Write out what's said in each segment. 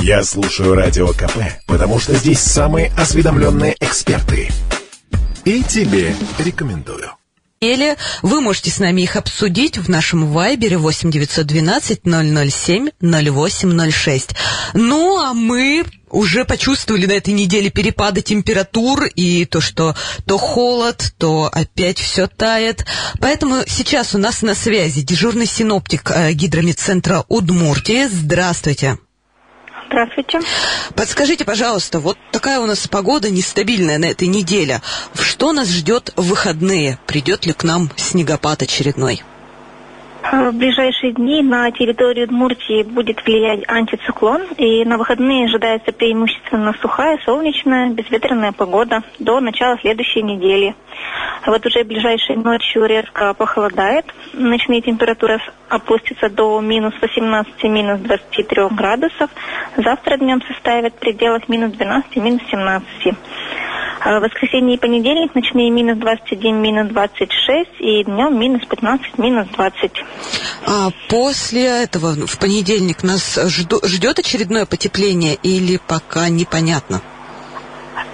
Я слушаю Радио КП, потому что здесь самые осведомленные эксперты. И тебе рекомендую. Или вы можете с нами их обсудить в нашем вайбере 8 912 007 0806. Ну, а мы уже почувствовали на этой неделе перепады температур и то, что то холод, то опять все тает. Поэтому сейчас у нас на связи дежурный синоптик э, гидромедцентра Удмуртии. Здравствуйте. Здравствуйте. Подскажите, пожалуйста, вот такая у нас погода нестабильная на этой неделе. Что нас ждет в выходные? Придет ли к нам снегопад очередной? В ближайшие дни на территорию Удмуртии будет влиять антициклон, и на выходные ожидается преимущественно сухая, солнечная, безветренная погода до начала следующей недели. Вот уже ближайшей ночью резко похолодает, ночные температуры опустятся до минус 18, минус 23 градусов, завтра днем составят в пределах минус 12, минус 17. В воскресенье и понедельник ночные минус 21, минус 26 и днем минус 15, минус 20. А после этого в понедельник нас ждет очередное потепление или пока непонятно?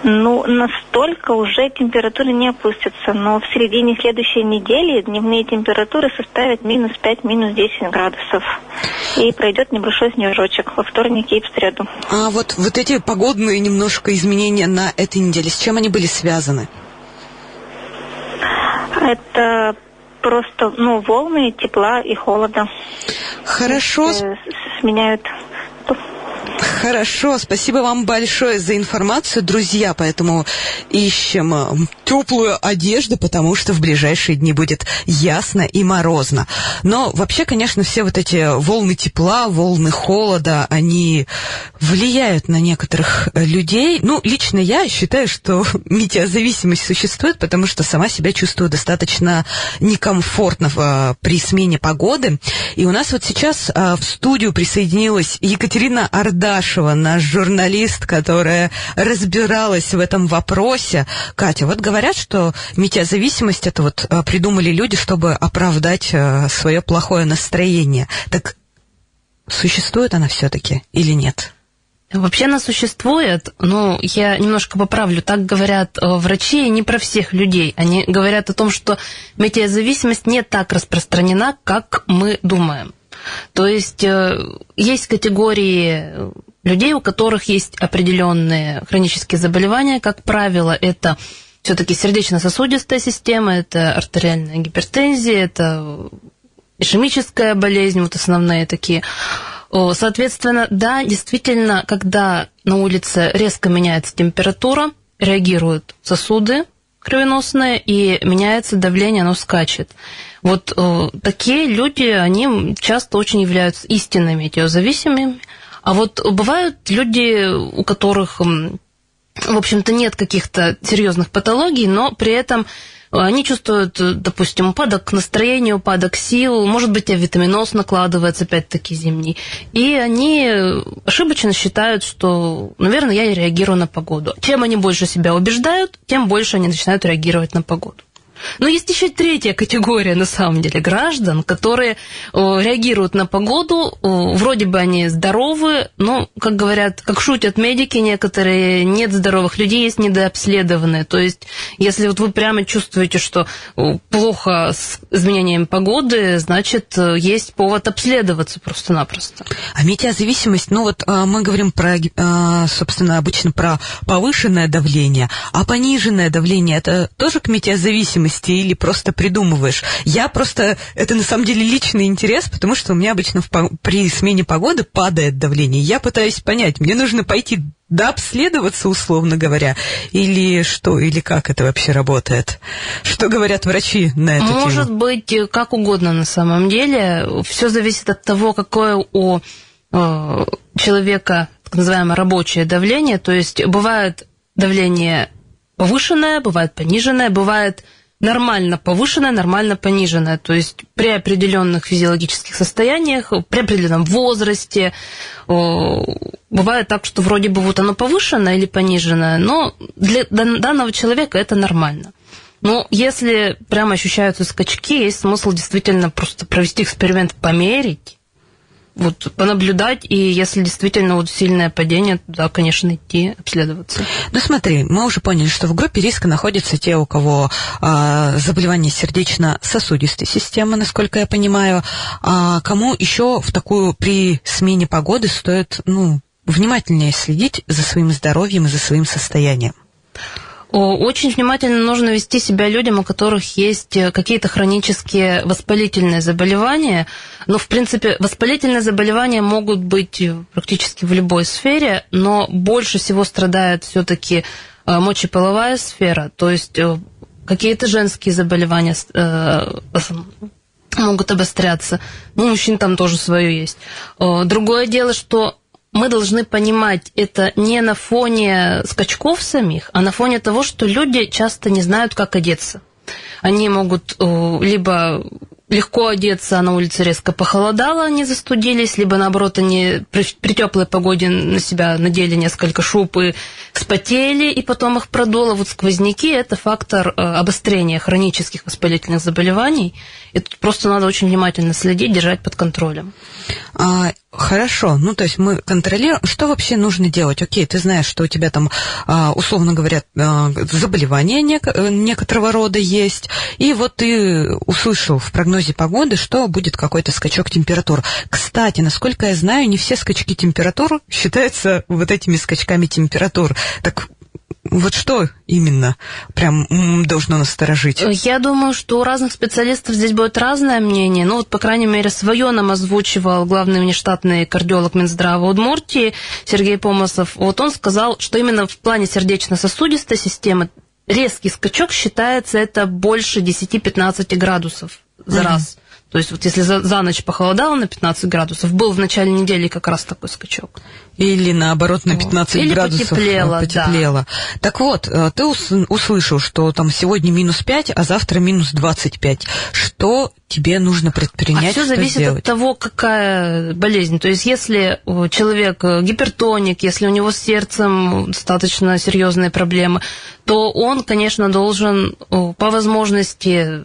Ну, настолько уже температуры не опустятся, но в середине следующей недели дневные температуры составят минус 5, минус 10 градусов. И пройдет небольшой снежочек во вторник и в среду. А вот, вот эти погодные немножко изменения на этой неделе, с чем они были связаны? Это просто ну, волны тепла и холода. Хорошо. Э, сменяют Хорошо, спасибо вам большое за информацию, друзья. Поэтому ищем э, теплую одежду, потому что в ближайшие дни будет ясно и морозно. Но вообще, конечно, все вот эти волны тепла, волны холода, они влияют на некоторых э, людей. Ну, лично я считаю, что метеозависимость существует, потому что сама себя чувствую достаточно некомфортно э, при смене погоды. И у нас вот сейчас в студию присоединилась Екатерина Ордаш Куйбышева, наш журналист, которая разбиралась в этом вопросе. Катя, вот говорят, что метеозависимость это вот э, придумали люди, чтобы оправдать э, свое плохое настроение. Так существует она все-таки или нет? Вообще она существует, но я немножко поправлю. Так говорят э, врачи не про всех людей. Они говорят о том, что метеозависимость не так распространена, как мы думаем. То есть есть категории людей, у которых есть определенные хронические заболевания, как правило, это все-таки сердечно-сосудистая система, это артериальная гипертензия, это ишемическая болезнь, вот основные такие. Соответственно, да, действительно, когда на улице резко меняется температура, реагируют сосуды кровеносные, и меняется давление, оно скачет. Вот такие люди, они часто очень являются истинными метеозависимыми, а вот бывают люди, у которых, в общем-то, нет каких-то серьезных патологий, но при этом они чувствуют, допустим, упадок настроения, упадок сил, может быть, авитаминоз накладывается, опять-таки, зимний. И они ошибочно считают, что, наверное, я реагирую на погоду. Чем они больше себя убеждают, тем больше они начинают реагировать на погоду. Но есть еще третья категория, на самом деле, граждан, которые реагируют на погоду, вроде бы они здоровы, но, как говорят, как шутят медики некоторые, нет здоровых людей, есть недообследованные. То есть, если вот вы прямо чувствуете, что плохо с изменением погоды, значит, есть повод обследоваться просто-напросто. А метеозависимость, ну вот а, мы говорим про, а, собственно, обычно про повышенное давление, а пониженное давление, это тоже к метеозависимости реальности или просто придумываешь. Я просто... Это на самом деле личный интерес, потому что у меня обычно в, при смене погоды падает давление. Я пытаюсь понять, мне нужно пойти да, обследоваться, условно говоря, или что, или как это вообще работает? Что говорят врачи на эту Может тему? быть, как угодно на самом деле. Все зависит от того, какое у э, человека так называемое рабочее давление. То есть бывает давление повышенное, бывает пониженное, бывает нормально повышенная, нормально пониженная. То есть при определенных физиологических состояниях, при определенном возрасте, бывает так, что вроде бы вот оно повышенное или пониженное, но для данного человека это нормально. Но если прямо ощущаются скачки, есть смысл действительно просто провести эксперимент, померить, вот понаблюдать, и если действительно вот сильное падение, да, конечно, идти обследоваться. Ну смотри, мы уже поняли, что в группе риска находятся те, у кого а, заболевание сердечно-сосудистой системы, насколько я понимаю. А кому еще в такую при смене погоды стоит, ну, внимательнее следить за своим здоровьем и за своим состоянием? Очень внимательно нужно вести себя людям, у которых есть э, какие-то хронические воспалительные заболевания. Но, в принципе, воспалительные заболевания могут быть практически в любой сфере, но больше всего страдает все-таки э, мочеполовая сфера, то есть э, какие-то женские заболевания могут обостряться. Ну, мужчин там тоже свое есть. Другое дело, что мы должны понимать это не на фоне скачков самих, а на фоне того, что люди часто не знают, как одеться. Они могут э, либо легко одеться, а на улице резко похолодало, они застудились, либо наоборот они при, при теплой погоде на себя надели несколько шуб и спотели, и потом их продуло. Вот сквозняки – это фактор э, обострения хронических воспалительных заболеваний, и тут просто надо очень внимательно следить, держать под контролем. А, хорошо, ну то есть мы контролируем. Что вообще нужно делать? Окей, ты знаешь, что у тебя там, а, условно говоря, а, заболевание некоторого рода есть, и вот ты услышал в прогнозе погоды, что будет какой-то скачок температур. Кстати, насколько я знаю, не все скачки температур считаются вот этими скачками температур. Так вот что именно прям должно насторожить? Я думаю, что у разных специалистов здесь будет разное мнение. Ну вот, по крайней мере, свое нам озвучивал главный внештатный кардиолог Минздрава Удмуртии Сергей Помосов. Вот он сказал, что именно в плане сердечно-сосудистой системы резкий скачок считается это больше 10-15 градусов за угу. раз. То есть вот если за, за ночь похолодало на 15 градусов, был в начале недели как раз такой скачок. Или наоборот на 15 Или градусов потеплело. потеплело. Да. Так вот, э, ты услышал, что там сегодня минус 5, а завтра минус 25. Что тебе нужно предпринять? А все зависит сделать? от того, какая болезнь. То есть если человек э, гипертоник, если у него с сердцем достаточно серьезные проблемы, то он, конечно, должен по возможности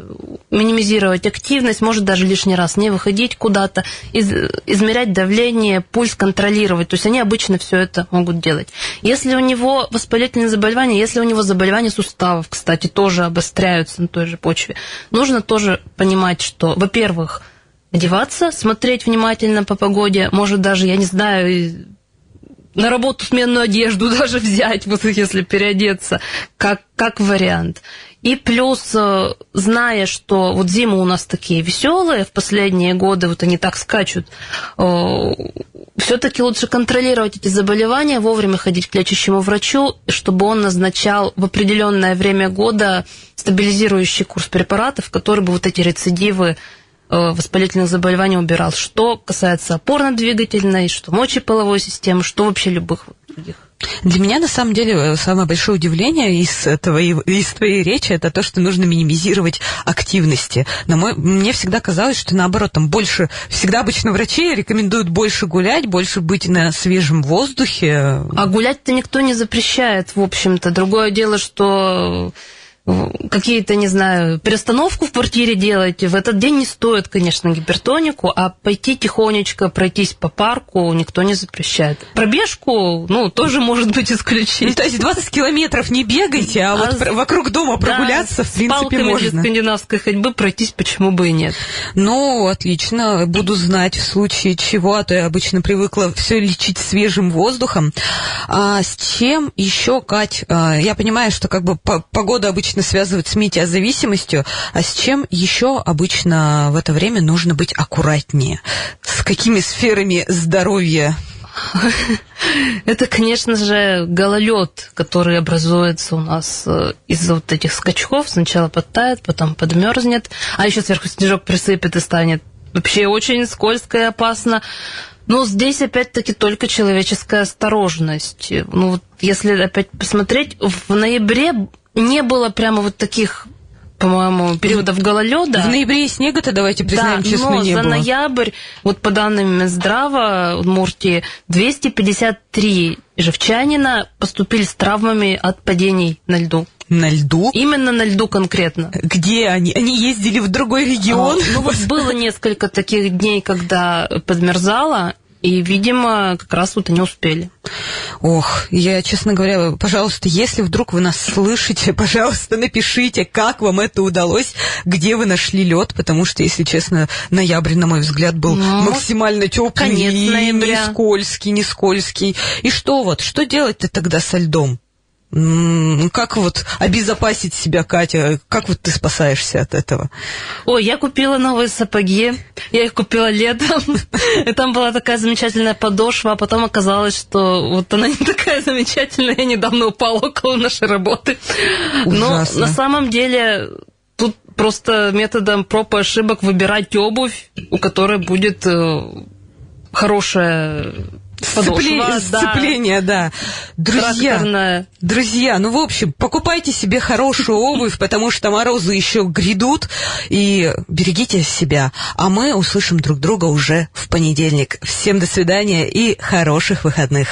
минимизировать активность, может даже лишний раз не выходить куда-то, из, измерять давление, пульс контролировать. То есть они обычно все это могут делать. Если у него воспалительные заболевания, если у него заболевания суставов, кстати, тоже обостряются на той же почве, нужно тоже понимать, что, во-первых, одеваться, смотреть внимательно по погоде, может даже, я не знаю, на работу сменную одежду даже взять, вот если переодеться, как, как вариант. И плюс, э, зная, что вот зимы у нас такие веселые, в последние годы вот они так скачут, э, все-таки лучше контролировать эти заболевания, вовремя ходить к лечащему врачу, чтобы он назначал в определенное время года стабилизирующий курс препаратов, который бы вот эти рецидивы воспалительных заболеваний убирал. Что касается опорно-двигательной, что мочеполовой системы, что вообще любых других. Для меня, на самом деле, э, самое большое удивление из, твоей, из твоей речи, это то, что нужно минимизировать активности. Но мой, мне всегда казалось, что наоборот, там больше, всегда обычно врачи рекомендуют больше гулять, больше быть на свежем воздухе. А гулять-то никто не запрещает, в общем-то. Другое дело, что какие-то, не знаю, перестановку в квартире делаете, в этот день не стоит, конечно, гипертонику, а пойти тихонечко пройтись по парку никто не запрещает. Пробежку, ну, тоже может быть исключение. Ну, то есть 20 километров не бегайте, а, а вот с... вокруг дома прогуляться, да, в принципе, можно. Скандинавской ходьбы пройтись почему бы и нет. Ну, отлично, буду знать в случае чего, а то я обычно привыкла все лечить свежим воздухом. А с чем еще, Кать, а, я понимаю, что как бы погода обычно обычно связывают с метеозависимостью, а с чем еще обычно в это время нужно быть аккуратнее? С какими сферами здоровья? Это, конечно же, гололед, который образуется у нас э, из-за вот этих скачков. Сначала подтает, потом подмерзнет, а еще сверху снежок присыпет и станет вообще очень скользко и опасно. Но здесь опять-таки только человеческая осторожность. Ну вот если опять посмотреть, в ноябре не было прямо вот таких по-моему, периодов гололеда. В ноябре снега-то, давайте признаем, да, честно, но не за было. ноябрь, вот по данным Минздрава Удмуртии, 253 живчанина поступили с травмами от падений на льду. На льду? Именно на льду конкретно. Где они? Они ездили в другой регион? А, ну вот было несколько таких дней, когда подмерзало, и, видимо, как раз вот они успели. Ох, я, честно говоря, пожалуйста, если вдруг вы нас слышите, пожалуйста, напишите, как вам это удалось, где вы нашли лед, потому что, если честно, ноябрь, на мой взгляд, был ну, максимально теплый, не скользкий, не скользкий. И что вот, что делать-то тогда со льдом? Как вот обезопасить себя, Катя? Как вот ты спасаешься от этого? Ой, я купила новые сапоги. Я их купила летом. И там была такая замечательная подошва, а потом оказалось, что вот она не такая замечательная. Я недавно упала около нашей работы. Ужасно. Но на самом деле тут просто методом проб и ошибок выбирать обувь, у которой будет э, хорошая Подошва, сцепление, да. Друзья, друзья, ну, в общем, покупайте себе хорошую обувь, потому что морозы еще грядут, и берегите себя. А мы услышим друг друга уже в понедельник. Всем до свидания и хороших выходных.